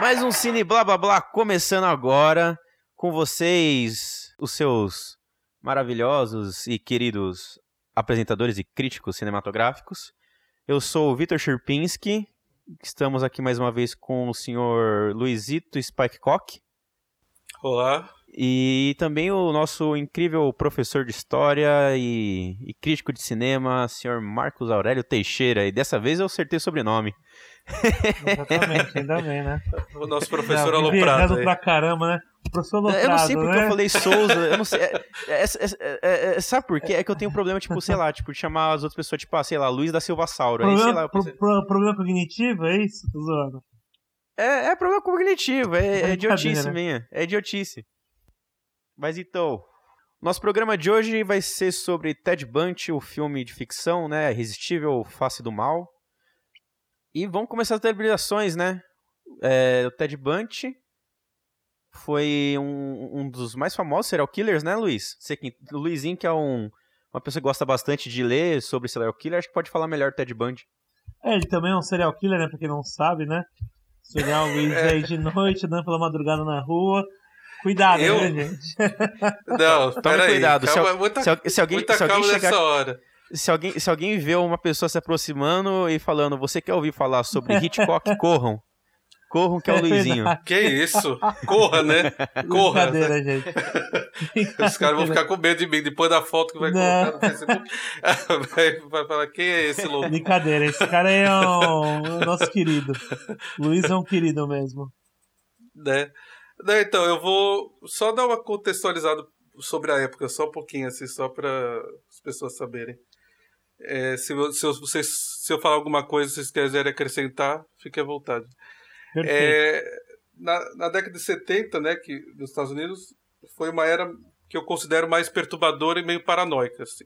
Mais um Cine Blá Blá Blá começando agora com vocês, os seus maravilhosos e queridos apresentadores e críticos cinematográficos. Eu sou o Vitor Sherpinski, estamos aqui mais uma vez com o senhor Luizito Spikecock. Olá. E também o nosso incrível professor de história e, e crítico de cinema, senhor Marcos Aurélio Teixeira. E dessa vez eu acertei o sobrenome. Exatamente, ainda bem, né? O nosso professor Não, aloprado. aí. pra caramba, né? Professor aloprado, eu não sei porque né? eu falei Souza, eu não sei. é- é- é- é- é- sabe por quê? É que eu tenho um problema, tipo, sei lá, tipo, de chamar as outras pessoas, tipo, ah, sei lá, Luiz da Silva Sauro. Aí, sei lá, Problema, pro- pro- problema cognitivo, é isso? Zoando. é, é problema cognitivo, é, é idiotice minha. É idiotice. Mas então. Nosso programa de hoje vai ser sobre Ted Bundy, o filme de ficção, né? Irresistível Face do Mal. E vamos começar as deliberações, né? É, o Ted Bundy foi um, um dos mais famosos serial killers, né, Luiz? Você que, o Luizinho, que é um, uma pessoa que gosta bastante de ler sobre serial killer, acho que pode falar melhor do Ted Bundy. É, ele também é um serial killer, né? Pra quem não sabe, né? Serial Luiz É. aí de noite, andando pela madrugada na rua. Cuidado, Eu? né, gente? Não, Tome peraí. cuidado, se, Calma, al- muita, se se alguém, muita se alguém calma chegar nessa hora. se alguém, se alguém vê uma pessoa se aproximando e falando, você quer ouvir falar sobre Hitchcock, corram. Corram que é o Luizinho. Que isso? Corra, né? Corra. Brincadeira, gente. Os caras vão ficar com medo de mim depois da foto que vai Não. colocar no Facebook. Vai, vai falar, quem é esse louco? Brincadeira, esse cara é um, é o nosso querido. Luiz é um querido mesmo. né? Então, eu vou só dar uma contextualizada sobre a época, só um pouquinho, assim, só para as pessoas saberem. É, se, eu, se, eu, vocês, se eu falar alguma coisa, vocês quiserem acrescentar, fique à vontade. É, na, na década de 70, né, que nos Estados Unidos, foi uma era que eu considero mais perturbadora e meio paranoica, assim.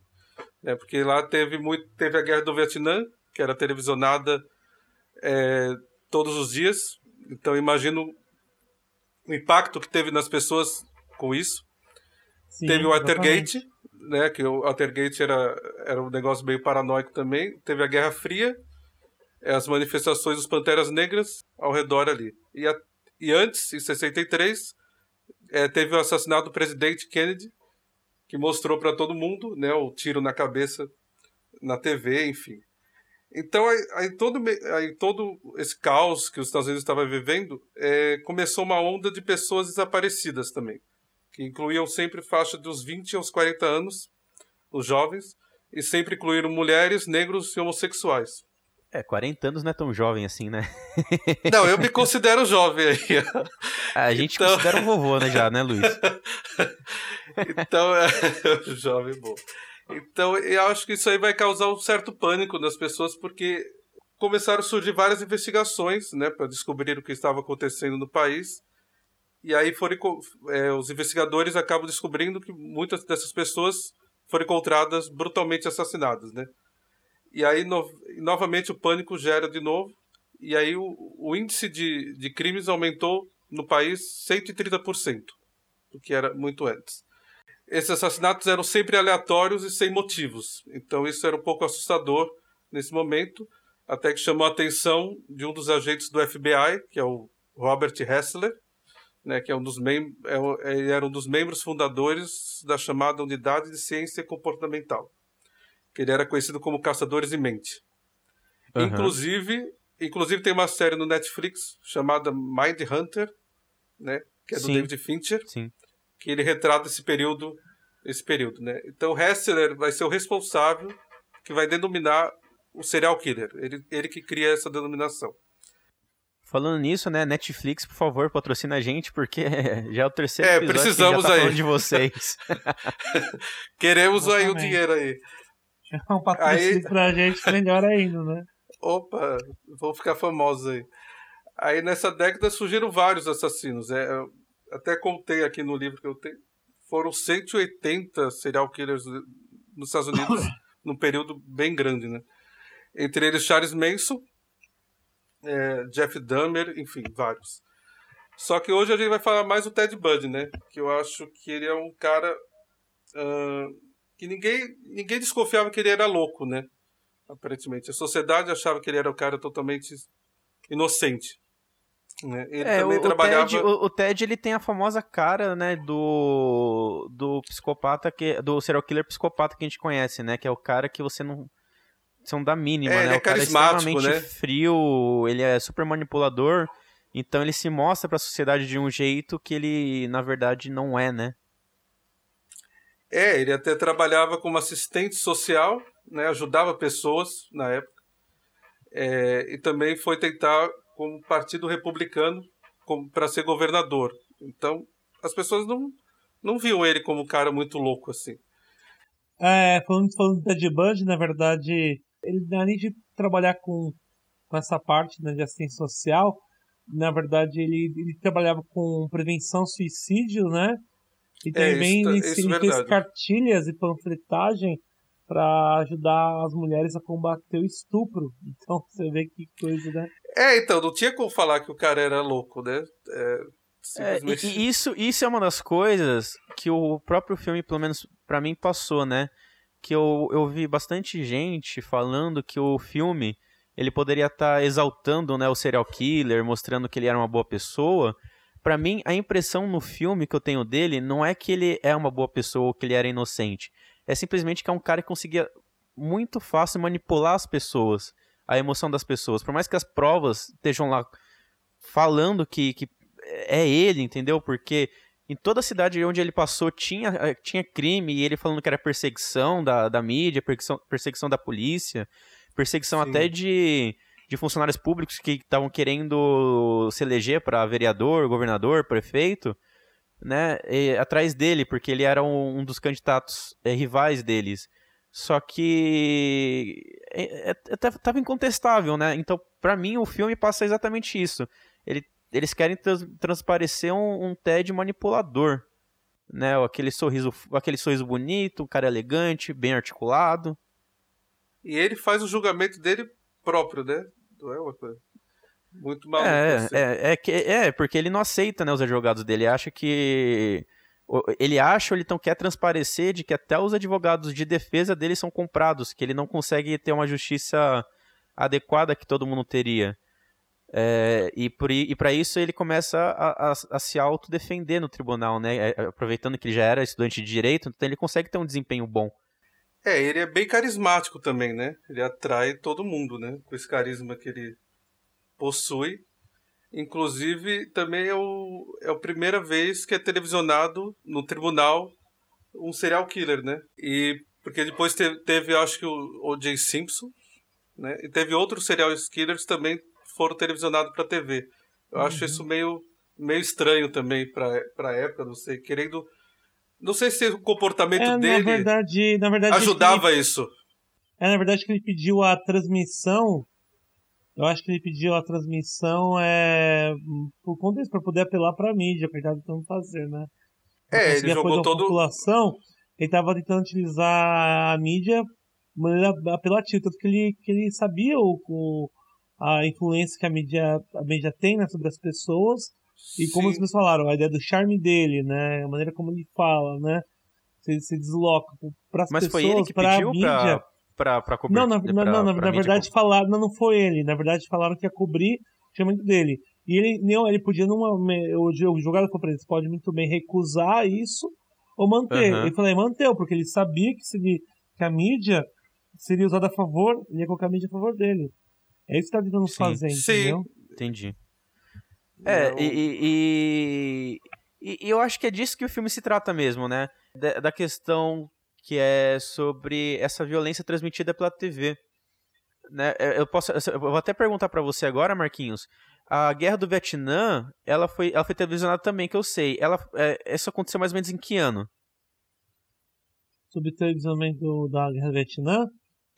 Né, porque lá teve, muito, teve a Guerra do Vietnã, que era televisionada é, todos os dias. Então, imagino o impacto que teve nas pessoas com isso. Sim, teve o. Watergate, né, que o Watergate era, era um negócio meio paranoico também. Teve a Guerra Fria, eh, as manifestações dos Panteras Negras ao redor ali. E, a- e antes, em 63, eh, teve o assassinato do presidente Kennedy, que mostrou para todo mundo né, o tiro na cabeça na TV, enfim. Então, aí, aí todo, aí todo esse caos que os Estados Unidos estavam vivendo, eh, começou uma onda de pessoas desaparecidas também que incluíam sempre faixa dos 20 aos 40 anos, os jovens, e sempre incluíram mulheres, negros e homossexuais. É, 40 anos não é tão jovem assim, né? Não, eu me considero jovem aí. A gente Então- considera um vovô, né, já, né, Luiz? Então, é jovem bom. Então, eu acho que isso aí vai causar um certo pânico nas pessoas, porque começaram a surgir várias investigações, né, para descobrir o que estava acontecendo no país. E aí foram, é, os investigadores acabam descobrindo que muitas dessas pessoas foram encontradas brutalmente assassinadas, né? E aí, no- novamente, o pânico gera de novo. E aí, o, o índice de, de crimes aumentou no país 130%, do que era muito antes. Esses assassinatos eram sempre aleatórios e sem motivos. Então, isso era um pouco assustador nesse momento, até que chamou a atenção de um dos agentes do FBI, que é o Robert Hessler, né, que é um dos mem é, ele era um dos membros fundadores da chamada Unidade de Ciência Comportamental, que ele era conhecido como Caçadores em Mente. Aham. Inclusive, inclusive tem uma série no Netflix chamada Mind Hunter, né, que é do Sim. David Fincher, Sim. Que ele retrata esse período, esse período, né? Então Hessler vai ser o responsável que vai denominar o serial killer. Ele, ele que cria essa denominação. Falando nisso, né, Netflix, por favor, patrocina a gente, porque já é o terceiro É, episódio precisamos que já tá aí. falando de vocês. Queremos aí o Exatamente. dinheiro aí. Um patrocínio Aí- pra gente melhor ainda, né? Opa, vão ficar famosos aí. Aí nessa década surgiram vários assassinos. É, até contei aqui no livro que eu tenho. Foram 180 serial killers nos Estados Unidos num período bem grande, né? Entre eles Charles Manson, é, Jeff Dahmer, enfim, vários. Só que hoje a gente vai falar mais do Ted Bundy, né? Que eu acho que ele é um cara ah, que ninguém, ninguém desconfiava que ele era louco, né? Aparentemente. A sociedade achava que ele era um cara totalmente inocente. Né? Ele É, também o, trabalhava. Ted, o, o Ted, ele tem a famosa cara, né, do do psicopata que do serial killer psicopata que a gente conhece, né, que é o cara que você não você não dá mínima, É, né? ele é o cara carismático, extremamente né? frio, ele é super manipulador, então ele se mostra pra sociedade de um jeito que ele na verdade não é, né? É, ele até trabalhava como assistente social, né? ajudava pessoas na época. É, e também foi tentar como partido republicano para ser governador. Então, as pessoas não, não viam ele como um cara muito louco assim. É, falando, falando do Ted Bundy, na verdade, ele além de trabalhar com, com essa parte né, de assistência social, na verdade ele, ele trabalhava com prevenção suicídio, né? E É, também isso tá- ele, isso é ele fez verdade. cartilhas e panfletagem para ajudar as mulheres a combater o estupro. Então você vê que coisa, né? É, então, não tinha como falar que o cara era louco, né? É, É, simplesmente... e, e isso, isso é uma das coisas que o próprio filme, pelo menos pra mim, passou, né? Que eu, eu vi bastante gente falando que o filme ele poderia estar exaltando né, o serial killer, mostrando que ele era uma boa pessoa. Pra mim, a impressão no filme que eu tenho dele não é que ele é uma boa pessoa ou que ele era inocente. É simplesmente que é um cara que conseguia muito fácil manipular as pessoas, a emoção das pessoas. Por mais que as provas estejam lá falando que, que é ele, entendeu? Porque em toda a cidade onde ele passou tinha, eh, tinha crime e ele falando que era perseguição da, da mídia, perseguição, perseguição da polícia, perseguição Sim. até de, de funcionários públicos que estavam querendo se eleger para vereador, governador, prefeito, né? e atrás dele, porque ele era um, um dos candidatos eh, rivais deles. Só que é, é, é, tava incontestável, né? Então, pra mim, o filme passa exatamente isso. Ele eles querem trans- transparecer um, um Ted manipulador, né? Aquele sorriso, aquele sorriso bonito, um cara elegante, bem articulado. E ele faz o julgamento dele próprio, né? Não é uma coisa muito maluca. É, assim. é, é, que- é, porque ele não aceita, né, os advogados dele. Ele acha que ele acha ou ele então quer transparecer de que até os advogados de defesa dele são comprados, que ele não consegue ter uma justiça adequada que todo mundo teria. É, e para isso ele começa a, a- a se autodefender no tribunal, né? É, Aproveitando que ele já era estudante de direito, então ele consegue ter um desempenho bom. É, ele é bem carismático também, né? Ele atrai todo mundo, né? Com esse carisma que ele possui. Inclusive, também é, o, é a primeira vez que é televisionado no tribunal um serial killer, né? E porque depois teve, teve acho que o O.J. Simpson, né? E teve outros serial killers também foram televisionados para TV. Eu acho isso meio meio estranho também para para época, não sei, querendo não sei se o comportamento É, na dele verdade, na verdade ajudava isso. É, na verdade que ele pediu a transmissão. Eu acho que ele pediu a transmissão é, por conta disso, pra poder apelar pra mídia, que ele tava tentando fazer, né? Pra É, ele conseguir jogou todo- população, ele tava tentando utilizar a mídia de maneira apelativa, tanto que ele, que ele sabia o, o- a influência que a mídia, a mídia tem né, sobre as pessoas, e como Sim. vocês falaram, a ideia do charme dele, né? A maneira como ele fala, né? Se, se desloca para as pessoas, pra pediu mídia. pra, pra, pra cobrir. Não, na, pra- não, na, pra na verdade falaram, não, não foi ele. Na verdade falaram que ia cobrir o chamamento dele. E ele, não, ele podia numa, o, o jogado falou pra ele, você pode muito bem recusar isso ou manter. Aham. Ele falou, ele manteve, porque ele sabia que, se ele, que a mídia seria usada a favor, ele ia colocar a mídia a favor dele. É isso que tá tentando Sim. fazer, Sim. entendeu? Entendi. É, Não- e, e, e- e eu acho que é disso que o filme se trata mesmo, né? Da, da questão que é sobre essa violência transmitida pela TV. Né? É, Eu, posso, eu vou até perguntar pra você agora, Marquinhos. A Guerra do Vietnã, ela foi, ela foi televisionada também, que eu sei. Ela, é, isso aconteceu mais ou menos em que ano? Sobre o televisionamento da Guerra do Vietnã,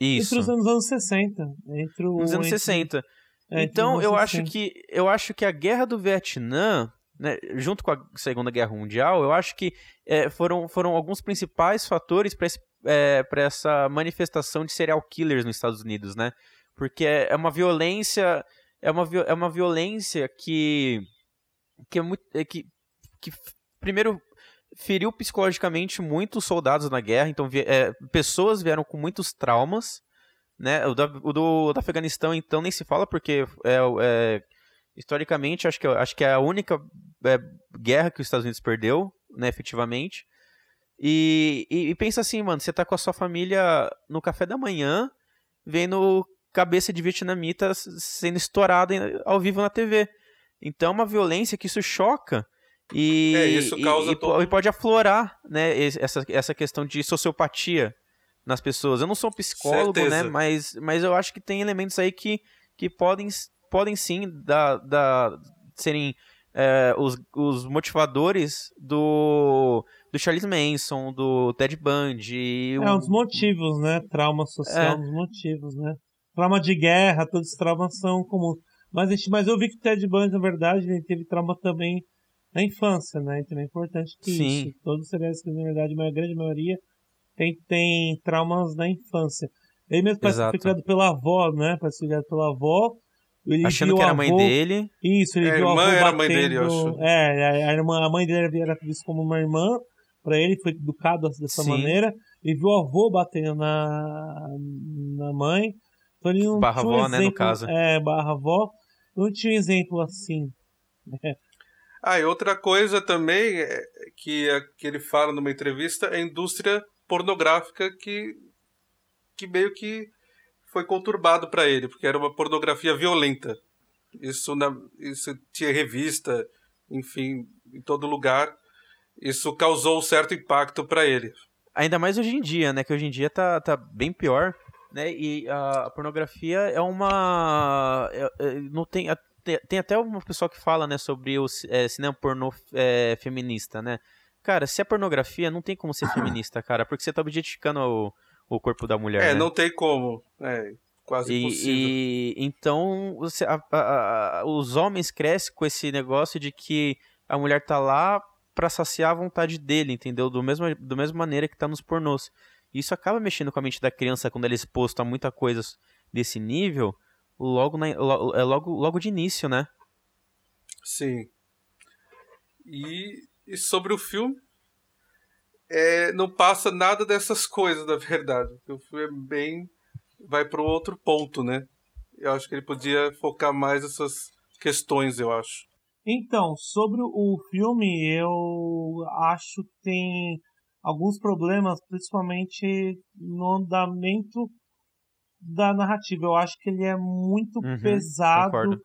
Isso. entre os anos, anos 60. Entre o, Nos anos entre- 60. é, então eu anos acho 60. que eu acho que a guerra do Vietnã, né, junto com a Segunda Guerra Mundial, eu acho que é, foram, foram alguns principais fatores para é, para essa manifestação de serial killers nos Estados Unidos, né? Porque é, é uma violência é uma, é uma violência que que é muito é que, que primeiro feriu psicologicamente muitos soldados na guerra, então é, pessoas vieram com muitos traumas né? O, da, o do, do Afeganistão, então, nem se fala, porque é, é, Historicamente, acho que, acho que é a única é, guerra que os Estados Unidos perdeu, né, efetivamente. E, e, e, pensa assim, mano, você tá com a sua família no café da manhã, vendo cabeça de vietnamita sendo estourada ao vivo na TV. Então é uma violência que isso choca e, é, isso causa e, todo... e pode aflorar né, essa, essa questão de sociopatia nas pessoas. Eu não sou um psicólogo, né, Certeza. né? Mas, mas eu acho que tem elementos aí que, que podem, podem sim da, da, serem é, os, os motivadores do, do Charles Manson, do Ted Bundy. É, um dos motivos, né? Trauma social, é. dos motivos, né? Trauma de guerra, todos os traumas são comuns. Mas, mas eu vi que o Ted Bundy, na verdade, ele teve trauma também na infância, né? Então é importante que Sim. isso. Todos os seriais na verdade, a grande maioria, tem, tem traumas na infância. Ele mesmo parece que criado pela avó, né? Parece que criado pela avó. Ele Achando que era a mãe dele. Isso, ele é, viu a irmã era a mãe dele, eu acho. É, a, irmã, a mãe dele era vista como uma irmã para ele, foi educado dessa Sim. maneira. E viu o avô batendo na, na mãe. Então ele não barra tinha um avó, exemplo, né, no caso. É, barra avó. Não tinha um exemplo assim. Ah, e outra coisa também é que, é que ele fala numa entrevista é a indústria pornográfica que, que meio que foi conturbado para ele, porque era uma pornografia violenta. Isso, na, isso tinha revista, enfim, em todo lugar. Isso causou um certo impacto para ele. Ainda mais hoje em dia, né? Que hoje em dia tá, tá bem pior, né? E a pornografia é uma... É, é, não tem, tem até uma pessoa que fala, né, sobre o é, cinema pornô é, feminista, né? Cara, se é pornografia, não tem como ser feminista, cara, porque você tá objetificando o, o corpo da mulher. É, né? não tem como. É quase e, impossível. E, então, você, a, a, a, os homens crescem com esse negócio de que a mulher tá lá para saciar a vontade dele, entendeu? Do mesmo, do mesma maneira que tá nos pornôs. Isso acaba mexendo com a mente da criança quando ele é exposto a muita coisa desse nível logo, na, é logo, logo de início, né? Sim. E, e sobre o filme, é, não passa nada dessas coisas, na verdade. O filme é bem. vai para outro ponto, né? Eu acho que ele podia focar mais nessas questões, eu acho. Então, sobre o filme, eu acho que tem alguns problemas, principalmente no andamento da narrativa. Eu acho que ele é muito uhum, pesado, concordo.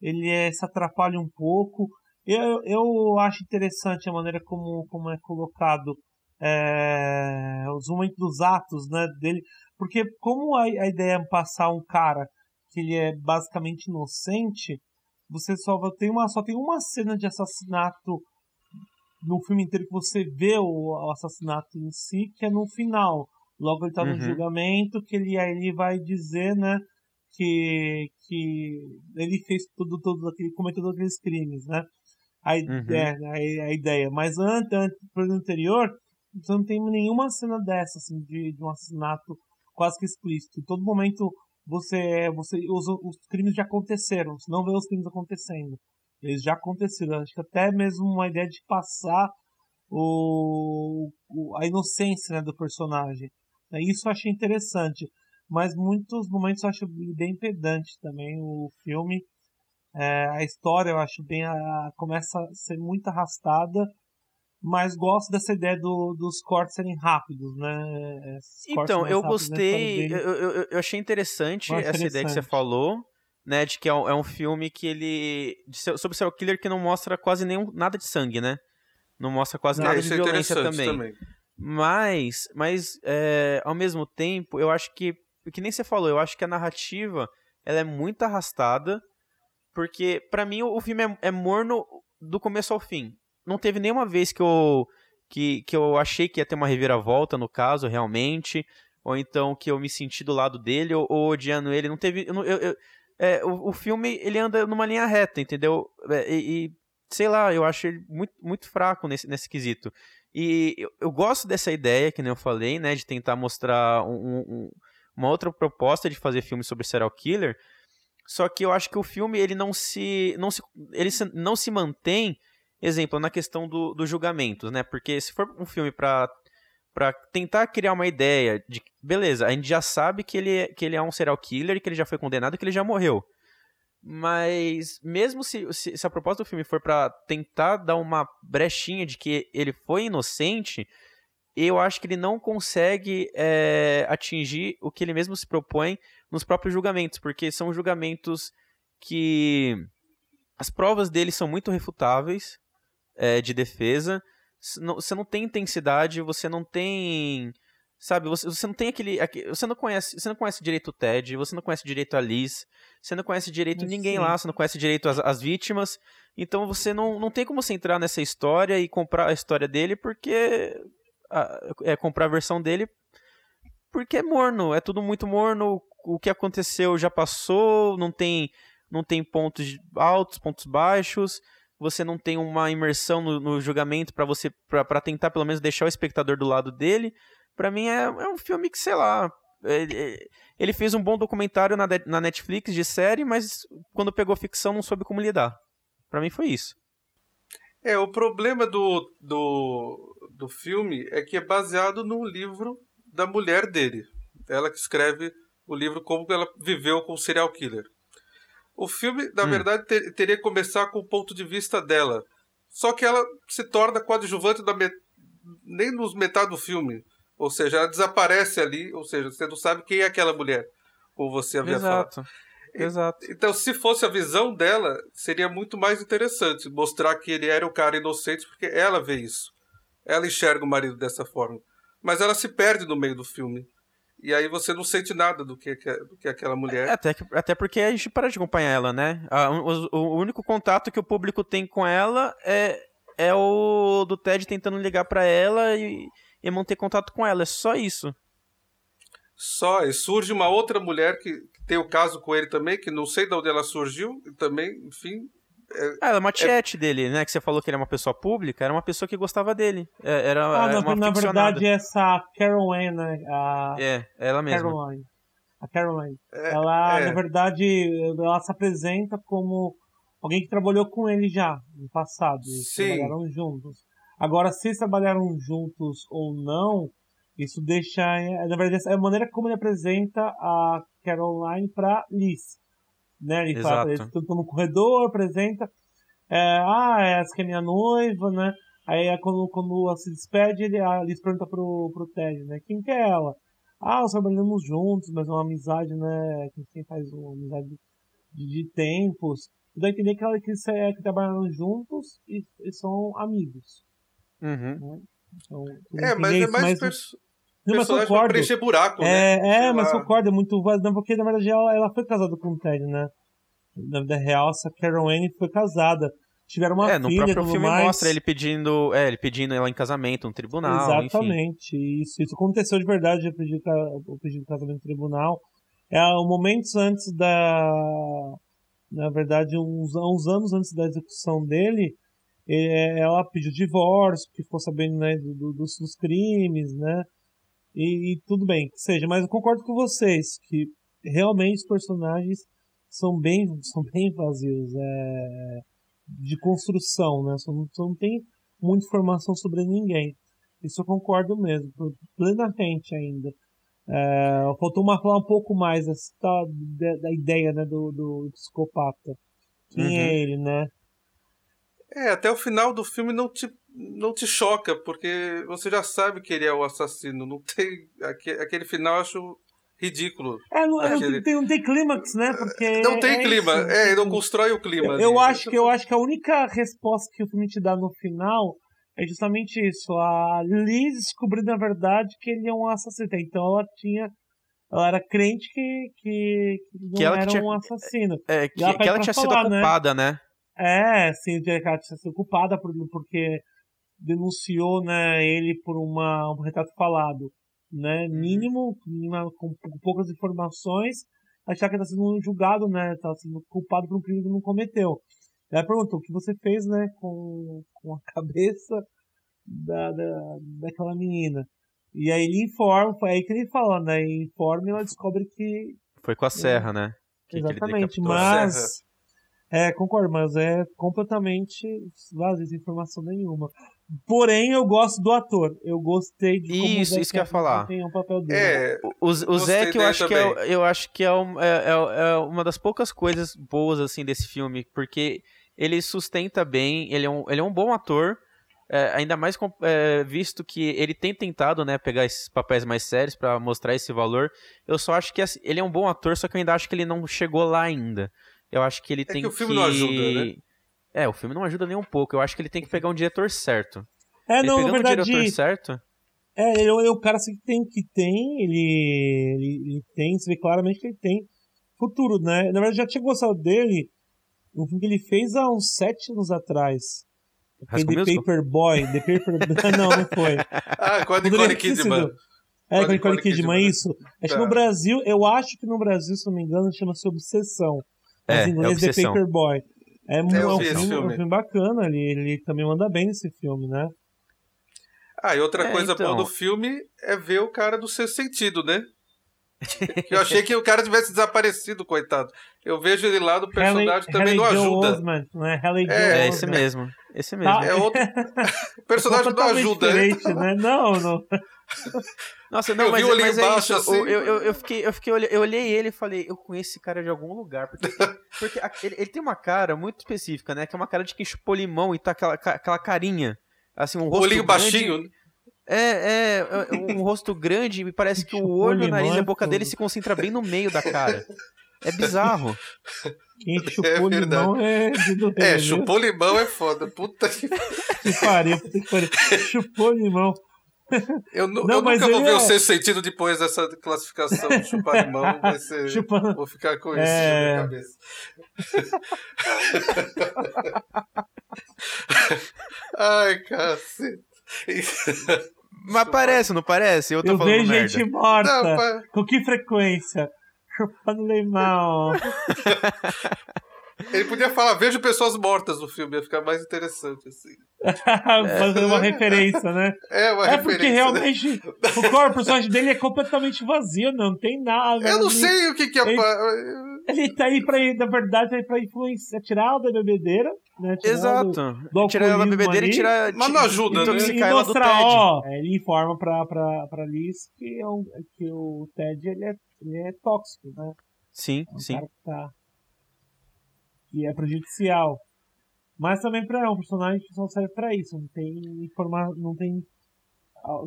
ele é, se atrapalha um pouco. Eu, eu acho interessante a maneira como, como é colocado é, os momentos dos atos né, dele, porque como a, a ideia é passar um cara que ele é basicamente inocente, você só tem uma só tem uma cena de assassinato no filme inteiro que você vê o, o assassinato em si, que é no final. Logo ele está no uhum. julgamento, que ele aí ele vai dizer, né, que, que ele fez tudo, tudo aquele, cometeu todos aqueles crimes, né? A, uhum. é, a, a, ideia. Mas antes, antes anterior, você não tem nenhuma cena dessa, assim, de, de um assassinato quase que explícito. Em todo momento você, você os, os crimes já aconteceram, você não vê os crimes acontecendo. Eles já aconteceram. Acho que até mesmo uma ideia de passar o, o a inocência né, do personagem. Isso eu achei interessante. Mas muitos momentos eu acho bem pedante também o filme. É, a história eu acho bem. A, começa a ser muito arrastada. Mas gosto dessa ideia do, dos cortes serem rápidos, né? então, eu gostei. Eu, eu, eu, achei interessante essa interessante. ideia que você falou né, de que é um, é um filme que ele sobre serial killer que não mostra quase nenhum nada de sangue, né? Não mostra quase não, nada de violência também. também. Mas, mas é, ao mesmo tempo, eu acho que, que nem você falou, eu acho que a narrativa ela é muito arrastada, porque para mim o, filme é, é, morno do começo ao fim. Não teve nenhuma vez que eu, que, que eu achei que ia ter uma reviravolta no caso, realmente, ou então que eu me senti do lado dele ou, ou odiando ele. Não teve. Eu, eu, é, o, o filme ele anda numa linha reta, entendeu? É, e, e sei lá, eu acho ele muito, muito fraco nesse, nesse quesito. E eu, eu, gosto dessa ideia, que nem eu falei, né, de tentar mostrar um, um, uma outra proposta de fazer filme sobre serial killer. Só que eu acho que o filme ele não se, não se, ele não se mantém, exemplo, na questão do, dos julgamentos, né? Porque se for um filme para para tentar criar uma ideia de beleza, a gente já sabe que ele, é, que ele é um serial killer, que ele já foi condenado, que ele já morreu. Mas mesmo se, se, se a proposta do filme for para tentar dar uma brechinha de que ele foi inocente, eu acho que ele não consegue é, atingir o que ele mesmo se propõe nos próprios julgamentos, porque são julgamentos que as provas dele são muito refutáveis é, de defesa. Você não tem intensidade, você não tem Sabe, você, você não tem aquele, aquele, Você não conhece. Você não conhece direito o Ted, você não conhece direito a Liz, você não conhece direito ninguém lá, você não conhece direito as, as vítimas. Então você não, não tem como você entrar nessa história e comprar a história dele porque. é comprar a versão dele porque é morno, é tudo muito morno. O que aconteceu já passou, não tem, não tem pontos altos, pontos baixos. Você não tem uma imersão no, no julgamento para você para tentar pelo menos deixar o espectador do lado dele para mim é, é um filme que, sei lá, ele, ele fez um bom documentário na, na Netflix de série, mas quando pegou ficção não soube como lidar. Para mim foi isso. É, o problema do, do, do filme é que é baseado num livro da mulher dele. Ela que escreve o livro Como ela viveu com o serial killer. O filme, na hum. verdade, ter, teria que começar com o ponto de vista dela. Só que ela se torna coadjuvante da met... nem nos metade do filme. Ou seja, ela desaparece ali, ou seja, você não sabe quem é aquela mulher, como você havia Exato. falado. Exato. Então, se fosse a visão dela, seria muito mais interessante mostrar que ele era o cara inocente, porque ela vê isso. Ela enxerga o marido dessa forma. Mas ela se perde no meio do filme. E aí você não sente nada do que, do que aquela mulher. Até, que, até porque a gente para de acompanhar ela, né? o, o, único contato que o público tem com ela é, é o do Ted tentando ligar para ela e, e manter contato com ela. É só isso. Só, e surge uma outra mulher que, tem o caso com ele também, que não sei de onde ela surgiu, e também, enfim. É, ah, ela é uma tiete é... dele, né? Que você falou que ele é uma pessoa pública, era uma pessoa que gostava dele. É, era, ah, era na, na verdade, essa Caroline, né? A... É, ela mesma. Caroline. A Caroline. É, ela, é. na verdade, ela se apresenta como alguém que trabalhou com ele já, no passado. Eles Sim. trabalharam juntos. Agora, se eles trabalharam juntos ou não, isso deixa. Na verdade, é a maneira como ele apresenta a Caroline para Liz. Né? Ele Exato. fala, eles estão no corredor, apresenta. É, ah, essa que é minha noiva, né? Aí é quando, quando ela se despede, ele, a Liz pergunta pro, pro Ted, né? Quem que é ela? Ah, nós trabalhamos juntos, mas é uma amizade, né? Quem faz uma amizade de, de tempos. Dá a entender que, ela, que, que trabalharam juntos e, e são amigos. Uhum. Né? Então, é, mas é mais perso não, mas personagem pra preencher buraco, é, né? É, mas lá. concordo, é muito não, porque na verdade ela, ela foi casada com o Ted, né? Na vida real, essa Carol Anne foi casada. Tiveram uma é, no filha, próprio filme mais. mostra ele pedindo, é, ele pedindo ela em casamento no tribunal, Exatamente, enfim. isso, isso aconteceu de verdade, o pedido, de casamento no tribunal. É, momentos antes da, na verdade, uns, uns anos antes da execução dele, é, ela pediu divórcio, porque ficou sabendo né, do, dos, dos, crimes, né? E, e, tudo bem, que seja, mas eu concordo com vocês que realmente os personagens são bem, são bem vazios é, de construção, né? Só não, não tem muita informação sobre ninguém. Isso eu concordo mesmo, plenamente ainda. É, faltou uma, falar um pouco mais da, da, da ideia né, do, do psicopata. Quem é uhum. é ele, né? É, até o final do filme não te, não te choca, porque você já sabe que ele é o assassino. Não tem. Aquele, aquele final eu acho ridículo. É, não, aquele... tem, não tem clímax, né? Porque não tem é clima, isso. é, não constrói o clima. Eu, eu acho que, eu acho que a única resposta que o filme te dá no final é justamente isso. A Liz descobriu, na verdade, que ele é um assassino. Então ela tinha. Ela era crente que, que, que não que era tinha, um assassino. É, que, ela, que ela tinha falar, sido né? culpada, né? né? É, sim, ela tinha sido culpada por, porque denunciou né, ele por uma, um retrato falado. Né, uhum. mínimo, com, com poucas informações, achar que está sendo julgado, né? Está sendo culpado por um crime que não cometeu. Ela perguntou o que você fez, né, com, com a cabeça da, da, daquela menina. E aí ele informa, foi aí que ele fala, né? E informa e ela descobre que. Foi com a serra, né? Que exatamente, que mas. É, concordo, mas é completamente vazio, sem informação nenhuma. Porém, eu gosto do ator. Eu gostei de como Isso, o isso que eu ia falar. desempenhou o papel dele. É, O, o Gostei Zack, eu acho, que é, eu acho que é, um- é- é- é uma das poucas coisas boas, assim, desse filme, porque ele sustenta bem, ele é um, ele é um bom ator, é, ainda mais com- é, visto que ele tem tentado, né, pegar esses papéis mais sérios pra mostrar esse valor. Eu só acho que assim, ele é um bom ator, só que eu ainda acho que ele não chegou lá ainda. Eu acho que ele tem que o filme não ajuda, né? É, o filme não ajuda nem um pouco. Eu acho que ele tem que pegar um diretor certo. É, ele não, na pegando o verdade. diretor certo, É, ele é o cara assim, que tem, que tem ele, ele, ele tem, você vê claramente que ele tem futuro, né? Na verdade, eu já tinha gostado dele no filme que ele fez há uns sete anos atrás. Aquele The Musical? Paper Boy, The Paper não, não foi. Ah, com a Nicole sido. Kidman. É, com a Nicole Kidman, Kidman, né? isso. Acho Tá. que no Brasil, eu acho que no Brasil, se não me engano, chama-se Obsessão. Mas É, em é inglês The Obsessão. Paper Boy. É, eu é um, filme, um filme bacana, ele, ele também manda bem nesse filme, né? Ah, e outra É, coisa então. boa do filme é ver o cara do sexto sentido, né? eu achei que o cara tivesse desaparecido, coitado. Eu vejo ele lá do personagem também Halle não Joe ajuda. Osment, né? É, Joe É, Osment. esse mesmo. Esse mesmo. Tá. É outro. O personagem não ajuda, né? diferente, né? Não, não. Nossa, não, Eu mas, vi o ali mas é embaixo, isso. assim. Eu, eu, eu fiquei, eu fiquei, eu olhei ele e falei, eu conheço esse cara de algum lugar. Porque, porque a- ele, ele tem uma cara muito específica, né? Que é uma cara de quem chupou limão e tá aquela, aquela carinha. Assim, um O rosto olhinho grande. baixinho. É, é, é, um rosto grande e parece que o olho, o nariz e é a boca dele se concentra bem no meio da cara. É bizarro. Quem chupou verdade. limão é É, chupou limão é foda. Puta que. Que pariu, puta que pariu. Chupou limão. Eu, Não, eu mas nunca vou ver é- o sexto sentido depois dessa classificação de chupar limão. Vai ser. Chupando. Vou ficar com isso É. na minha cabeça. Ai, cacete. Mas parece, não parece? Eu tô Eu falando vejo merda. gente morta. Não, pa- Com que frequência? Chupando limão. Ele podia falar, vejo pessoas mortas no filme, ia ficar mais interessante, assim. Fazer uma referência, né? É uma É referência. porque né? realmente o corpo, o personagem dele é completamente vazio, não tem nada. Eu não Ele- sei o que que é. Ele- Ele tá aí pra, na verdade, tá aí pra influenciar, tirar da bebedeira, né? Tirar Exato. do tirar ela da bebedeira e ali. tirar. Mas não ajuda, né? do, intoxicar e ela do mostrar, TED. ó, é, ele informa pra, pra, pra Liz que, é um, que o Ted ele é, ele é tóxico, né? Sim, É um sim. cara que tá. Que é prejudicial. Mas também pra, é um personagem que só serve pra isso, não tem informar, não tem.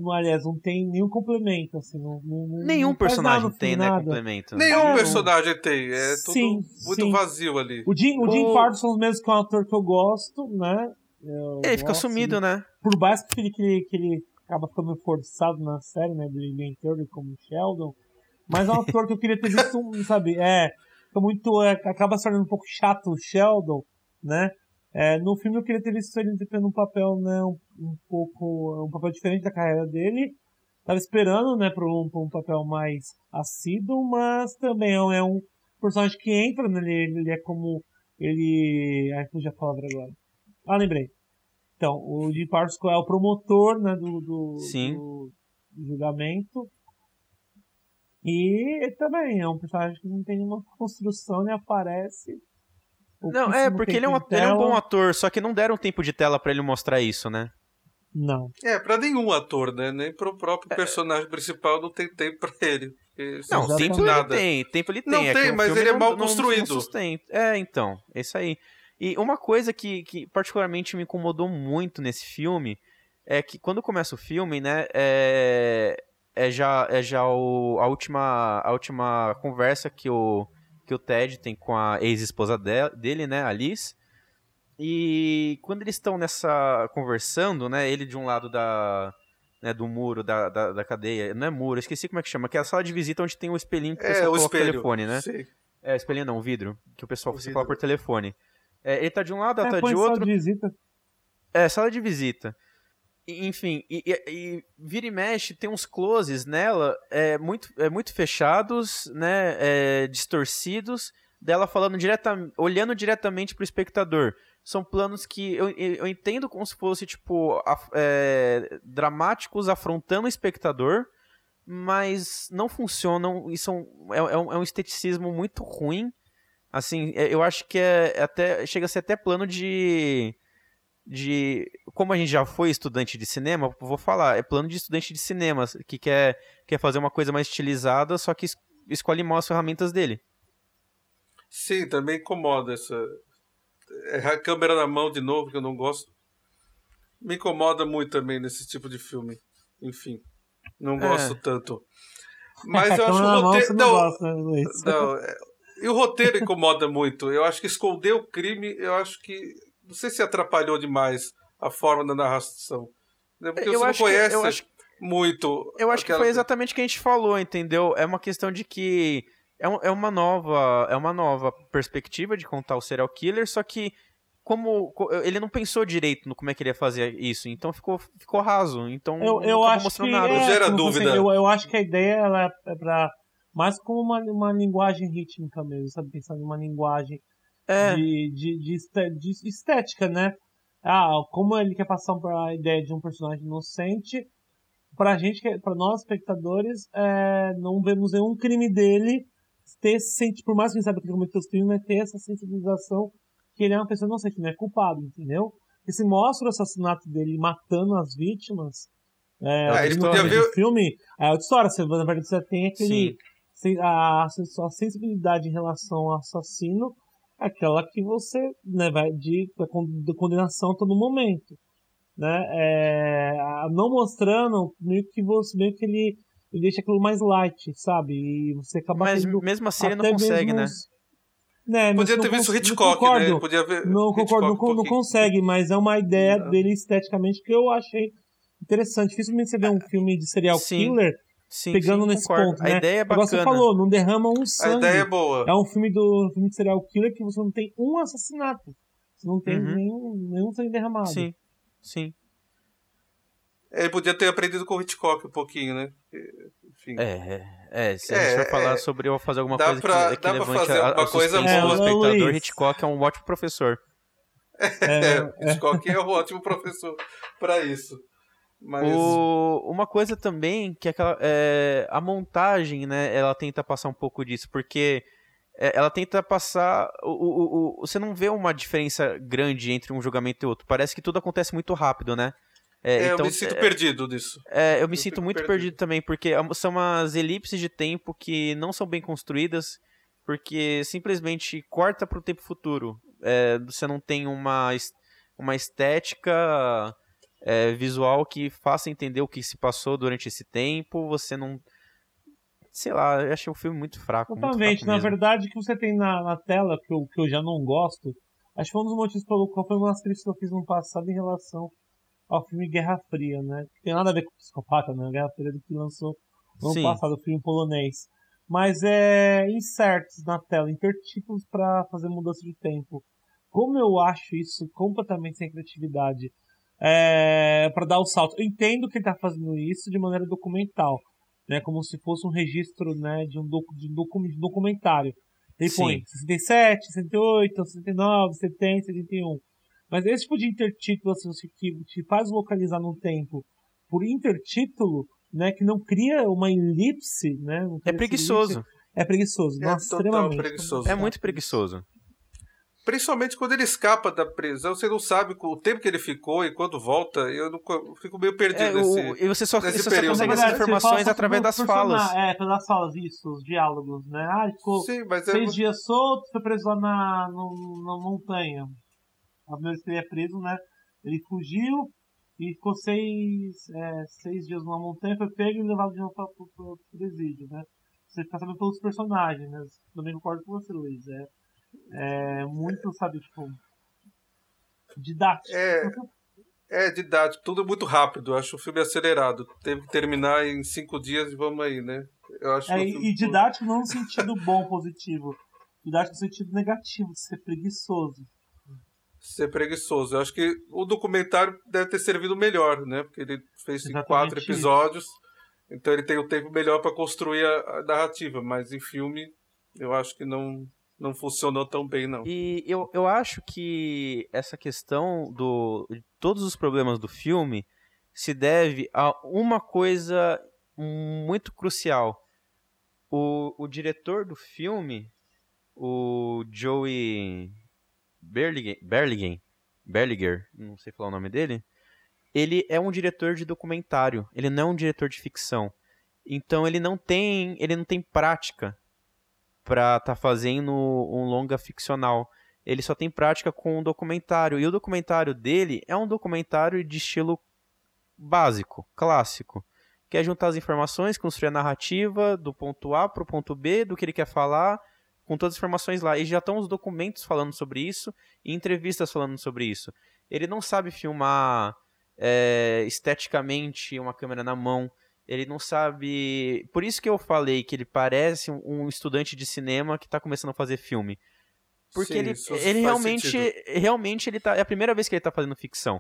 Não, aliás, não tem nenhum complemento, assim. Não, não- Nenhum personagem nada no tem, filme, né, nada. complemento. Nenhum É, personagem tem. É tudo Sim, muito sim. vazio ali. O Jim, o Jim O- Pardo são os mesmos que é um ator que eu gosto, né? Eu Ele fica gosto, sumido, né? Por mais que ele, que ele, que ele acaba ficando forçado na série, né? Do Big Theory como Sheldon. Mas é um ator que eu queria ter visto, sabe? É. Fica muito. é, acaba se tornando um pouco chato o Sheldon, né? É, no filme eu queria ter visto ele interpretando um papel, né? Um, um pouco. um papel diferente da carreira dele. Tava esperando, né, pra um, um papel mais assíduo, mas também é um, é um personagem que entra, né? Ele, ele é como. Ele. Ai, fugi a palavra agora. Ah, lembrei. Então, o Jim Parsons é o promotor, né, do, do, do julgamento. E ele também é um personagem que não tem uma construção, nem aparece. Não, é, porque ele é, um, ele é um bom ator, só que não deram tempo de tela pra ele mostrar isso, né? Não. É, pra nenhum ator, né? Nem pro próprio personagem principal não tem tempo pra ele. Não, não tempo ele nada. tem, tempo ele tem. Não é tem, o mas ele é não- mal não- não construído. sustenta. É, então, é isso aí. E uma coisa que, que particularmente me incomodou muito nesse filme é que quando começa o filme, né, é, é já, é já o, a, última, a última conversa que o, que o Ted tem com a ex-esposa de- dele, né, a Liz. E quando eles estão nessa conversando, né, ele de um lado da, né, do muro da, da, da cadeia, não é muro, eu esqueci como é que chama, que é a sala de visita onde tem o espelhinho que É, pessoal o coloca o telefone, né? Sim. É, espelhinho não, vidro, que o pessoal O você fala por telefone. É, ele tá de um lado, ela É, tá de outro. de visita. É, sala de visita. Enfim, e, e- e vira e mexe, tem uns closes nela é, muito, é, muito fechados, né? é, distorcidos, dela falando direta, olhando diretamente pro espectador. São planos que eu, eu eu entendo como se fosse, tipo, af- é, dramáticos afrontando o espectador, mas não funcionam e são, é, é um, é um esteticismo muito ruim. Assim, é- eu acho que é até chega a ser até plano de de como a gente já foi estudante de cinema, vou falar, é plano de estudante de cinema que quer, quer fazer uma coisa mais estilizada, só que es- escolhe mal as ferramentas dele. Sim, também incomoda essa. É a câmera na mão de novo, que eu não gosto. Me incomoda muito também nesse tipo de filme. Enfim, não É. gosto tanto. Mas eu acho na o roteiro. não Não, gosta, né, Luiz? não, é- e o roteiro incomoda muito. Eu acho que esconder o crime, eu acho que. Não sei se atrapalhou demais a forma da narração. Né? Porque Eu você não acho que- conhece eu acho- muito. Eu acho que aquela- foi exatamente o que a gente falou, entendeu? É uma questão de que é, um- é uma nova é uma nova perspectiva de contar o serial killer, só que como co- ele não pensou direito no como é que ele ia fazer isso, então ficou, ficou raso. Então Eu, não eu acho que nada. é, Gera como você- dúvida. eu, eu acho que a ideia ela é pra mais como uma, uma linguagem rítmica mesmo, sabe? Pensando em uma linguagem É, de, de, de, esté- de estética, né? Ah, como ele quer passar a ideia de um personagem inocente, pra gente, que- pra nós espectadores, é, não vemos nenhum crime dele ter esse senti- por mais que a gente saiba que ele cometeu os crimes, mas ter essa sensibilização que ele é uma pessoa inocente, não é culpado, entendeu? E se mostra o assassinato dele matando as vítimas, é, Ah, ele do ver- filme, é outra história, você, na verdade você tem aquele, sim. a, a sensibilidade em relação ao assassino, é aquela que você né, vai de, da condenação a todo momento. Né? É, não mostrando meio que você meio que ele, ele deixa aquilo mais light, sabe? E você acaba Mas tendo mesmo assim ele não consegue, mesmo né? né, Podia ter visto Hitchcock, concordo, né? Podia ver Não Hitchcock concordo, não, um não consegue, mas é uma ideia dele esteticamente que eu achei interessante. Dificilmente você vê um filme de serial Sim, killer Sim, pegando sim, nesse concordo. ponto, A né? ideia é Igual você bacana. falou, não derrama um A sangue. ideia é boa. É um filme do um filme de serial killer que você não tem um assassinato. Você não tem Uhum. nenhum, nenhum sangue derramado. Sim, sim. Ele podia ter aprendido com o Hitchcock um pouquinho, né? Enfim. É, é, se a É, gente for falar é. sobre eu fazer alguma coisa pra- que, que dá pra levante fazer a, alguma a coisa boa. É, espectador, Luiz. Hitchcock é um ótimo professor. É, Hitchcock é um ótimo professor para isso. Mas O- uma coisa também que é aquela, é, a montagem, né? Ela tenta passar um pouco disso, porque é, ela tenta passar. O, o- o- você não vê uma diferença grande entre um julgamento e outro. Parece que tudo acontece muito rápido, né? É, é, então, eu me sinto é, perdido nisso. é, eu me eu sinto muito perdido. perdido também, porque é- são umas elipses de tempo que não são bem construídas, porque simplesmente corta para o tempo futuro. É, você não tem uma, uma estética é, visual que faça entender o que se passou durante esse tempo. Você não. Sei lá, eu achei o filme muito fraco. muito Totalmente. fraco Na mesmo. verdade, o que você tem na, na tela, que eu, que eu já não gosto, acho que foi um dos motivos pelo qual foi uma das críticas que eu fiz no passado em relação ao filme Guerra Fria, né? Que tem nada a ver com psicopata, né? Guerra Fria do que lançou no ano passado, o filme polonês. Mas é inserts na tela, intertítulos para fazer mudança de tempo. Como eu acho isso completamente sem criatividade, é, para dar o salto. Eu entendo que ele tá fazendo isso de maneira documental, né? Como se fosse um registro, né, de um, docu, de um docu, de um documentário. Ele Sim. põe 67, 68, 69, 70, 71. Mas esse tipo de intertítulo assim, que te faz localizar no tempo por intertítulo, né, que não cria uma elipse, né? É preguiçoso. elipse, É preguiçoso. É Nossa, extremamente. preguiçoso. É muito preguiçoso. Principalmente quando ele escapa da prisão, você não sabe o tempo que ele ficou e quando volta. Eu, não, eu fico meio perdido É, nesse. o- e você só, nesse você só período. consegue Na essas informações através das falas. É, pelas falas, isso, os diálogos, né? Ah, ele ficou Sim, mas é. seis dias solto, foi preso lá na, no- na montanha. A primeira vez que ele é preso, né? Ele fugiu e ficou seis, é, seis dias numa montanha, foi pego e levado de novo para o presídio, né? Você fica sabendo pelos personagens, né? Também concordo com você, Luiz. É, é muito, sabe, tipo, didático. É, é didático, tudo muito rápido. Eu acho o filme acelerado. Teve que terminar em cinco dias e vamos aí, né? Eu acho É, e didático não no sentido bom, positivo. Didático no sentido negativo, de ser preguiçoso. ser preguiçoso. Eu acho que o documentário deve ter servido melhor, né? Porque ele fez em quatro isso. episódios, então ele tem o tempo melhor para construir a, a narrativa. Mas em filme, eu acho que não não funcionou tão bem, não. E eu, eu acho que essa questão do de todos os problemas do filme se deve a uma coisa muito crucial. O, o diretor do filme, o Joey Berligen, Berliger, não sei falar o nome dele, ele é um diretor de documentário, ele não é um diretor de ficção. Então ele não tem, ele não tem prática para estar tá fazendo um longa ficcional. Ele só tem prática com um documentário. E o documentário dele é um documentário de estilo básico, clássico, que é juntar as informações, construir a narrativa do ponto A para o ponto B, do que ele quer falar, com todas as informações lá. E já estão os documentos falando sobre isso e entrevistas falando sobre isso. Ele não sabe filmar é, esteticamente uma câmera na mão. Ele não sabe. Por isso que eu falei que ele parece um estudante de cinema que está começando a fazer filme. Porque Sim, ele, ele realmente, sentido. realmente ele tá, é a primeira vez que ele está fazendo ficção.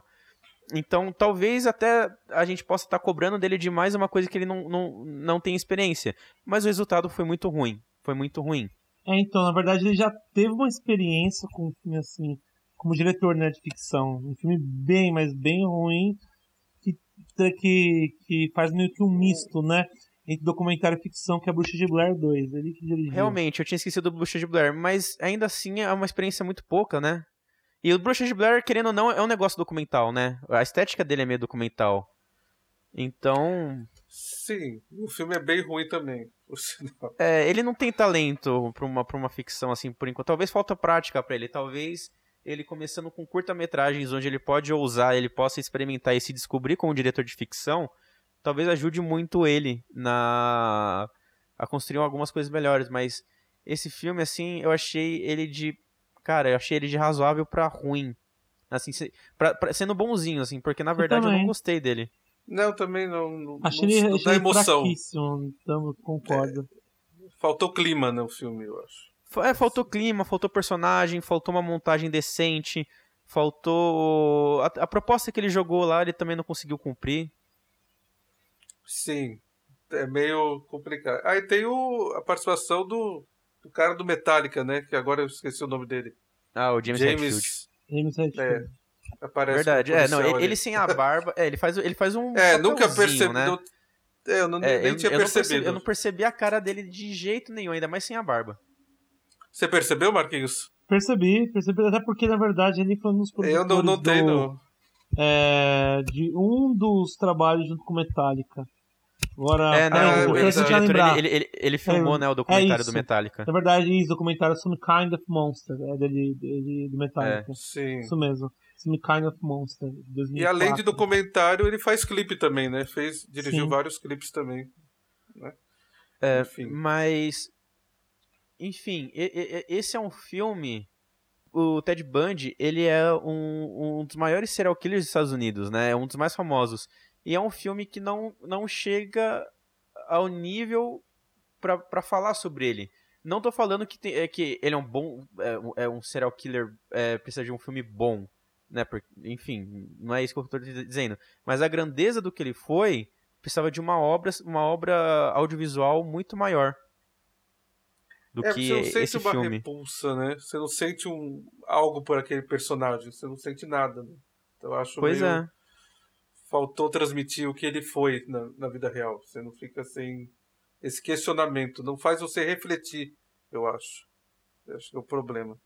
Então, talvez até a gente possa estar tá cobrando dele demais uma coisa que ele não, não, não tem experiência. Mas o resultado foi muito ruim. Foi muito ruim. É, então, na verdade, ele já teve uma experiência com um filme assim, como diretor né, de ficção. Um filme bem, mas bem ruim, que, que, faz meio que um misto, né? Entre documentário e ficção, que é a Bruxa de Blair 2. Ele que dirigiu. Realmente, eu tinha esquecido do Bruxa de Blair, mas ainda assim é uma experiência muito pouca, né? E o Bruxa de Blair, querendo ou não, é um negócio documental, né? A estética dele é meio documental. Então. Sim, o filme é bem ruim também. É, ele não tem talento pra uma, pra uma ficção assim por enquanto. Talvez falta prática para ele. Talvez ele começando com curta-metragens onde ele pode ousar, ele possa experimentar e se descobrir como diretor de ficção, talvez ajude muito ele na a construir algumas coisas melhores, mas esse filme assim, eu achei ele de cara, eu achei ele de razoável para ruim. Assim, pra, pra, sendo bonzinho assim, porque na verdade eu, eu não gostei dele. Não, também não. não achei ele, não dá emoção. Então, concordo. É, faltou clima no filme, eu acho. É, faltou clima, faltou personagem, faltou uma montagem decente, faltou. A, a, proposta que ele jogou lá, ele também não conseguiu cumprir. Sim, é meio complicado. Aí tem o, a participação do, do cara do Metallica, né? Que agora eu esqueci o nome dele. Ah, o James, James Hetfield. James Hetfield. É, aparece Verdade, é, não, ele, ele, sem a barba, é, ele faz, ele faz um. É, nunca percebi. Né? É, eu não, é, nem eu, tinha eu percebido. Não percebi, eu não percebi a cara dele de jeito nenhum, ainda mais sem a barba. Você percebeu, Marquinhos? Percebi, percebi, até porque na verdade ele foi um dos produtores. Eu não notei, do, não. É, de um dos trabalhos junto com Metallica. Agora, é, né, ah, o diretor, ele, ele, ele, filmou é, né, o documentário é do Metallica. Na verdade, isso, documentário Some Kind of Monster, é dele, dele do Metallica. É, sim. Isso mesmo. Some Kind of Monster, 2004. E além de documentário, ele faz clipe também, né? Fez, dirigiu sim. vários clipes também. Né? É, enfim. Mas, enfim, esse é um filme o Ted Bundy, ele é um, um dos maiores serial killers dos Estados Unidos, né? É um dos mais famosos. E é um filme que não, não chega ao nível para falar sobre ele. Não tô falando que, tem, é, que ele é um bom. É, é um serial killer, é, precisa de um filme bom. Né? Enfim, não é isso que eu tô dizendo. Mas a grandeza do que ele foi precisava de uma obra, uma obra audiovisual muito maior do é, que você não sente esse uma filme. repulsa, né? Você não sente um, algo por aquele personagem, você não sente nada. Né? Então, eu acho pois meio... é faltou transmitir o que ele foi na, na vida real. Você não fica sem esse questionamento. Não faz você refletir, eu acho. Eu acho que é o problema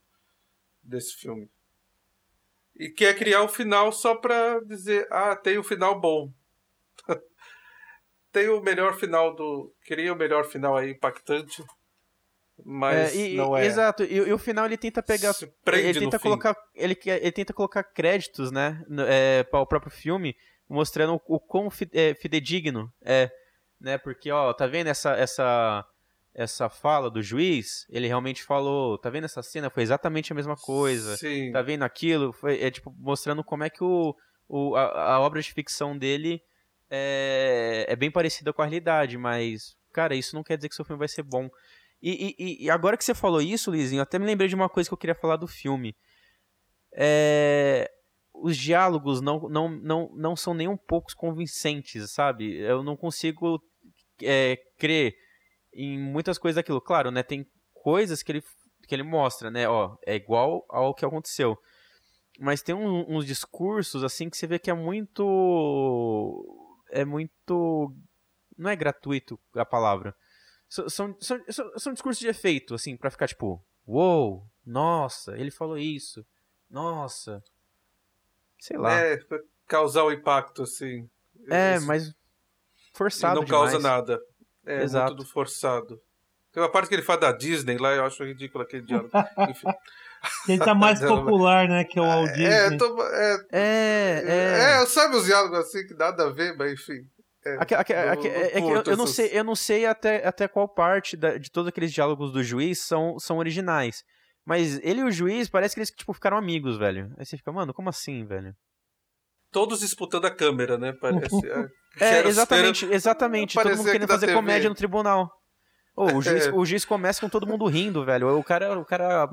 desse filme. E quer criar o final só pra dizer, ah, tem o um final bom. tem o melhor final do. Queria o melhor final aí, impactante. Mas é, e, não é. Exato, e, e, o final ele tenta pegar. ele tenta colocar. Ele, ele tenta colocar créditos, né? É, para o próprio filme mostrando o, quão é, fidedigno é, né? Porque, ó, tá vendo essa, essa, essa fala do juiz? Ele realmente falou, tá vendo essa cena? Foi exatamente a mesma coisa. Sim. Tá vendo aquilo? Foi, é, tipo, mostrando como é que o, o, a, a obra de ficção dele é, é bem parecida com a realidade, mas, cara, isso não quer dizer que seu filme vai ser bom. E, e, e, agora que você falou isso, Lizinho, até me lembrei de uma coisa que eu queria falar do filme. É, os diálogos não, não, não, não são nem um pouco convincentes, sabe? Eu não consigo é, crer em muitas coisas daquilo. Claro, né? Tem coisas que ele, que ele mostra, né? Ó, é igual ao que aconteceu. Mas tem um, uns discursos, assim, que você vê que é muito... É muito... Não é gratuito a palavra. São, são, são, são discursos de efeito, assim, para ficar tipo... Uou, nossa, ele falou isso. Nossa, Sei lá. É, causar o impacto, assim. É, mas forçado e não demais. causa nada. É Exato. muito forçado. Tem uma parte que ele fala da Disney lá, eu acho ridículo aquele diálogo. Enfim. Ele tá mais popular, né? Que é o Walt Disney. É, tô- é, É, é. é, sabe os diálogos assim que nada a ver, mas enfim. É, Aque- aque- eu- aque- eu é que eu, não sei, eu não sei até, até qual parte da- de todos aqueles diálogos do juiz são, são originais. Mas ele e o juiz parece que eles tipo, ficaram amigos, velho. Aí você fica, mano, como assim, velho? Todos disputando a câmera, né? Parece. É, É, exatamente, exatamente. Todo mundo que querendo fazer TV. comédia no tribunal. Ô, o, juiz, É. o juiz começa com todo mundo rindo, velho. O cara, o cara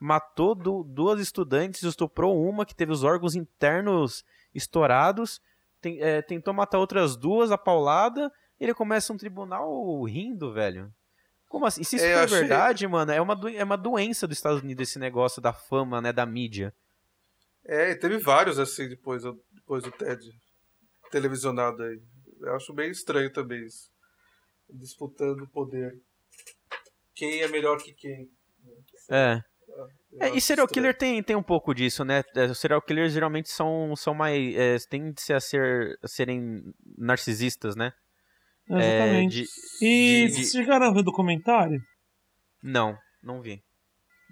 matou du- duas estudantes, estuprou uma que teve os órgãos internos estourados, tem- é, tentou matar outras duas, a paulada. Ele começa um tribunal rindo, velho. Como assim? Se isso É, for achei- verdade, mano, é uma, é uma doença dos Estados Unidos esse negócio da fama, né, da mídia. É, e teve vários assim depois, do- depois do TED televisionado aí. Eu acho bem estranho também isso. Disputando o poder. Quem é melhor que quem? É. Eu É, e serial estranho. killer tem, tem um pouco disso, né? É, Os serial killers geralmente são, são mais. É, tendem a, ser, a serem narcisistas, né? É, Exatamente. de- E de- vocês chegaram a ver o documentário? Não, não vi.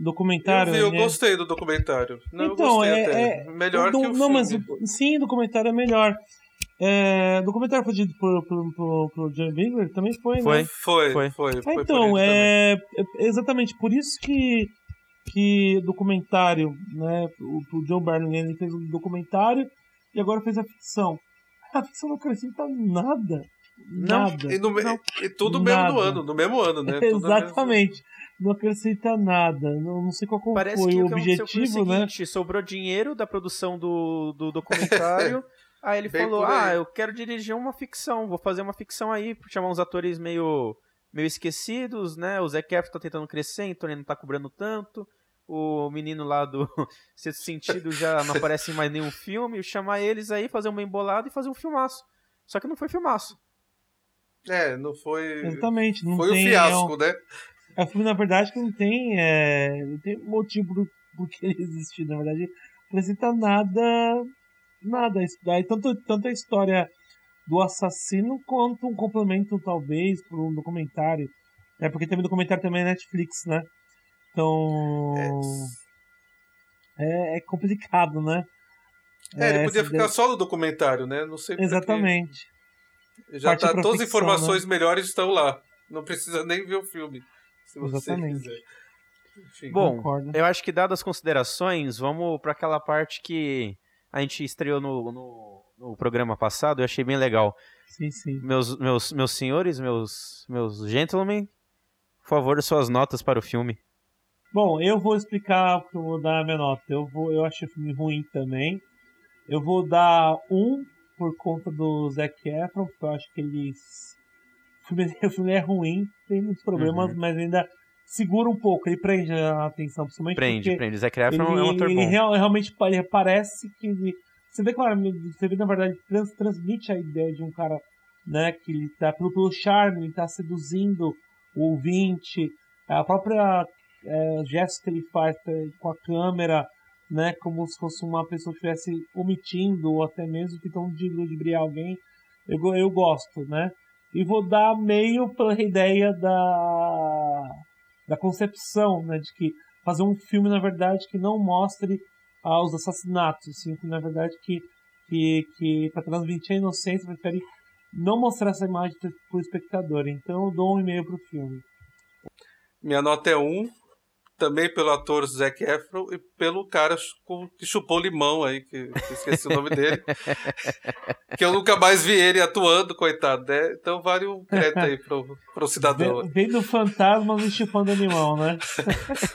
Documentário. Eu, vi, eu né? gostei do documentário. Não, eu Então, gostei é- até. é- Melhor Do- que o não, mas filme. o- sim, o documentário é melhor. É, o documentário foi dito por, por, por, por John Bigler também foi, Foi. né? Foi, Foi. foi. então, também. é, é exatamente por isso que que documentário, né? O, o John ele fez um documentário e agora fez a ficção. A ficção não acrescenta nada. Não, Nada. E, no Não, e tudo mesmo no nada. ano, no mesmo ano, né? Exatamente. Não acrescenta nada. Não, não sei qual Parece foi que o que aconteceu foi o objetivo, né? seguinte: sobrou dinheiro da produção do, do documentário. aí ele Bem falou: aí. Ah, eu quero dirigir uma ficção, vou fazer uma ficção aí, chamar uns atores meio, meio esquecidos, né? O Zac Efron tá tentando crescer, então ele não tá cobrando tanto. O menino lá do Sexto Sentido já não aparece em mais nenhum filme. Chamar eles aí, fazer uma embolada e fazer um filmaço. Só que não foi filmaço. É, não foi. Exatamente. Não Foi um tem, fiasco, é um- né? É um filme, na verdade, que não tem, é, não tem motivo por, por que ele existir. Na verdade, não apresenta nada. Nada. Daí, tanto, tanto a história do assassino quanto um complemento, talvez, para um documentário. É porque teve documentário também na Netflix, né? Então. É, é complicado, né? É, ele É, podia ficar daí- só no documentário, né? Não sei. Exatamente. Já Partir tá, todas as ficção, informações melhores estão lá. Não precisa nem ver o filme. Se você Exatamente. quiser. Enfim. Bom, Concordo. eu acho que dadas as considerações, vamos para aquela parte que a gente estreou no, no, no programa passado, eu achei bem legal. Sim, sim. Meus, meus, meus senhores, meus, meus gentlemen, por favor, suas notas para o filme. Bom, eu vou explicar porque eu vou dar a minha nota. Eu, vou, eu achei o filme ruim também. Eu vou dar um por conta do Zac Efron, porque eu acho que eles. O filme, o filme é ruim, tem muitos problemas, Uhum. mas ainda segura um pouco, ele prende a atenção, principalmente Prende, prende. Zac Efron ele, é um ator ele bom. real- realmente ele parece que ele, você vê claro, você vê na verdade trans, transmite a ideia de um cara, né, que ele tá pelo, pelo charme, ele tá seduzindo o ouvinte, a própria é, gesto que ele faz com a câmera, né, como se fosse uma pessoa que estivesse omitindo ou até mesmo tentando ludibriar alguém. Eu, eu gosto, né? E vou dar meio pela ideia da da concepção, né, de que fazer um filme na verdade que não mostre ah, os assassinatos, assim, que na verdade que que, que para transmitir a inocência prefere não mostrar essa imagem para o espectador. Então eu dou um e-mail pro filme. Minha nota é um. Também pelo ator Zac Efron e pelo cara que chupou limão aí, que, que esqueci o nome dele. que eu nunca mais vi ele atuando, coitado, né? Então vale um crédito aí pro, pro cidadão. Vem, vem do fantasma me chupando animal, né?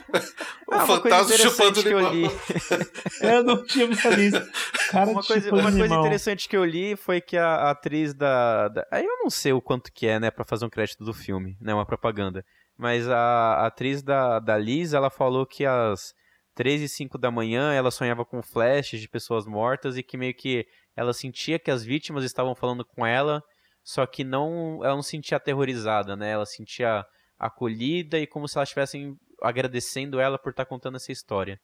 O Ah, fantasma chupando eu limão. li. Eu não tinha visto isso. Cara Uma coisa, uma coisa interessante que eu li foi que a, a atriz da, da- Aí eu não sei o quanto que é, né, pra fazer um crédito do filme, né, uma propaganda. Mas a, a atriz da, da Liz, ela falou que às 3 e 5 da manhã ela sonhava com flashes de pessoas mortas e que meio que ela sentia que as vítimas estavam falando com ela, só que não ela não se sentia aterrorizada, né? Ela se sentia acolhida e como se elas estivessem agradecendo ela por estar contando essa história.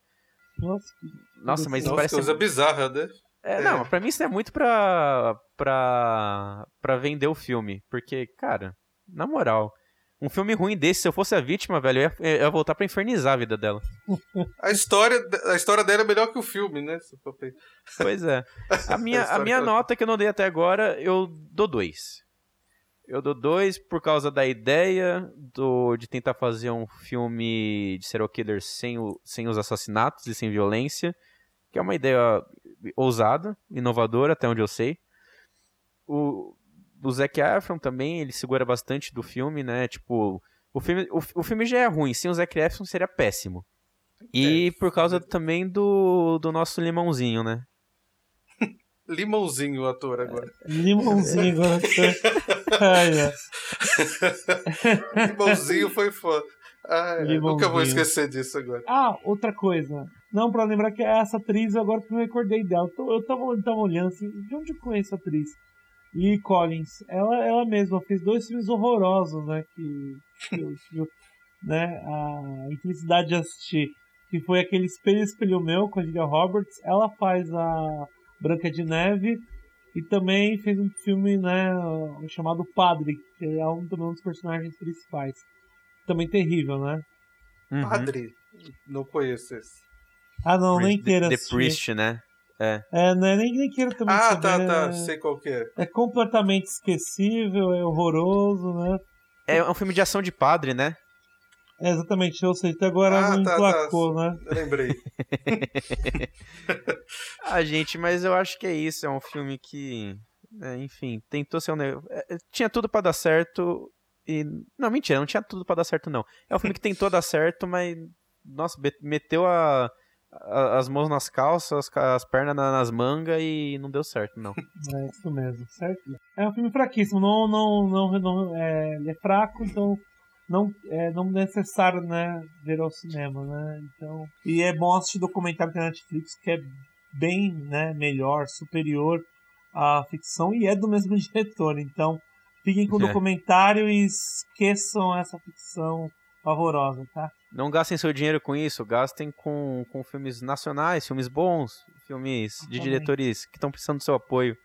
Nossa, Nossa, mas Nossa, parece coisa bizarra, né? É, É. Não, pra mim isso é muito pra, pra, pra vender o filme. Porque, cara, na moral, um filme ruim desse, se eu fosse a vítima, velho, eu ia, eu ia voltar pra infernizar a vida dela. A história, a história dela é melhor que o filme, né? Pois é. A minha, a história minha que ela- nota que eu não dei até agora, eu dou dois. Eu dou dois por causa da ideia do, de tentar fazer um filme de serial killer sem, o, sem os assassinatos e sem violência, que é uma ideia ousada, inovadora, até onde eu sei. O, o Zac Efron também, ele segura bastante do filme, né? Tipo, o filme, o, o filme já é ruim, sem o Zac Efron seria péssimo. E É, por causa também do, do nosso limãozinho, né? Limãozinho o ator agora. Limãozinho agora. Ai, é. Limãozinho foi foda. Ai, nunca vou Limãozinho. esquecer disso agora. Ah, outra coisa. Não, pra lembrar que essa atriz, agora que eu me recordei dela. Eu tava, eu tava olhando assim, de onde eu conheço a atriz? Lee Collins. Ela, ela mesma fez dois filmes horrorosos, né? Que, que eu tive né, a infelicidade de assistir. Que foi aquele Espelho Espelho Meu com a Julia Roberts. Ela faz a Branca de Neve. E também fez um filme, né, chamado Padre, que é um, também um dos personagens principais. Também terrível, né? Uhum. Padre. Não conheço esse. Ah, não, nem queira The, The. Priest, né? É, né, nem, nem queira também Ah, saber. tá, tá. Sei qual que é. É completamente esquecível, é horroroso, né? É um filme de ação de padre, né? É, exatamente, eu sei, até agora Ah, não tá, emplacou, né? Eu lembrei. Ah, gente, mas eu acho que é isso. É um filme que, é, enfim, tentou ser um. ne- é, é, tinha tudo pra dar certo e. Não, mentira, não tinha tudo pra dar certo, não. É um filme que tentou dar certo, mas. Nossa, meteu a- as mãos nas calças, as, pernas na- nas mangas e não deu certo, não. É isso mesmo, certo? É um filme fraquíssimo, não, não, não, não é, ele é fraco, então não é não necessário, né, ver ao cinema, né? Então, e é bom assistir documentário da Netflix que é bem, né, melhor, superior à ficção e é do mesmo diretor, então fiquem com o É. documentário e esqueçam essa ficção pavorosa, tá? Não gastem seu dinheiro com isso, gastem com, com filmes nacionais, filmes bons, filmes de diretores que estão precisando do seu apoio.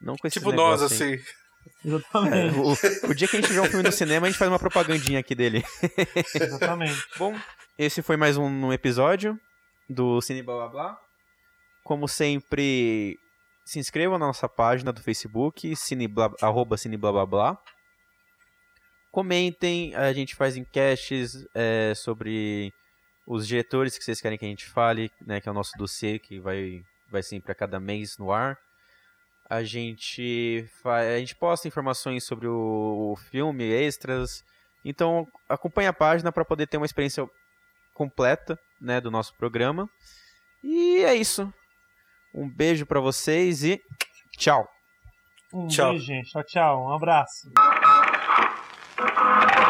Não com esses Tipo nós, assim. É, Exatamente, o, o dia que a gente tiver um filme no cinema, a gente faz uma propagandinha aqui dele. exatamente. Bom, esse foi mais um, um episódio do Cine Blá Blá Blá. Como sempre, se inscrevam na nossa página do Facebook, cine blá, arroba Cine Blá Blá Blá. Comentem, a gente faz enquetes é, sobre os diretores que vocês querem que a gente fale, né, que é o nosso dossiê que vai, vai sempre a cada mês no ar. A gente, a gente posta informações sobre o, o filme, extras, então, acompanhe a página para poder ter uma experiência completa, né, do nosso programa. E é isso. Um beijo para vocês e tchau. Um Tchau. beijo, gente. Tchau, tchau. Um abraço. Thank you.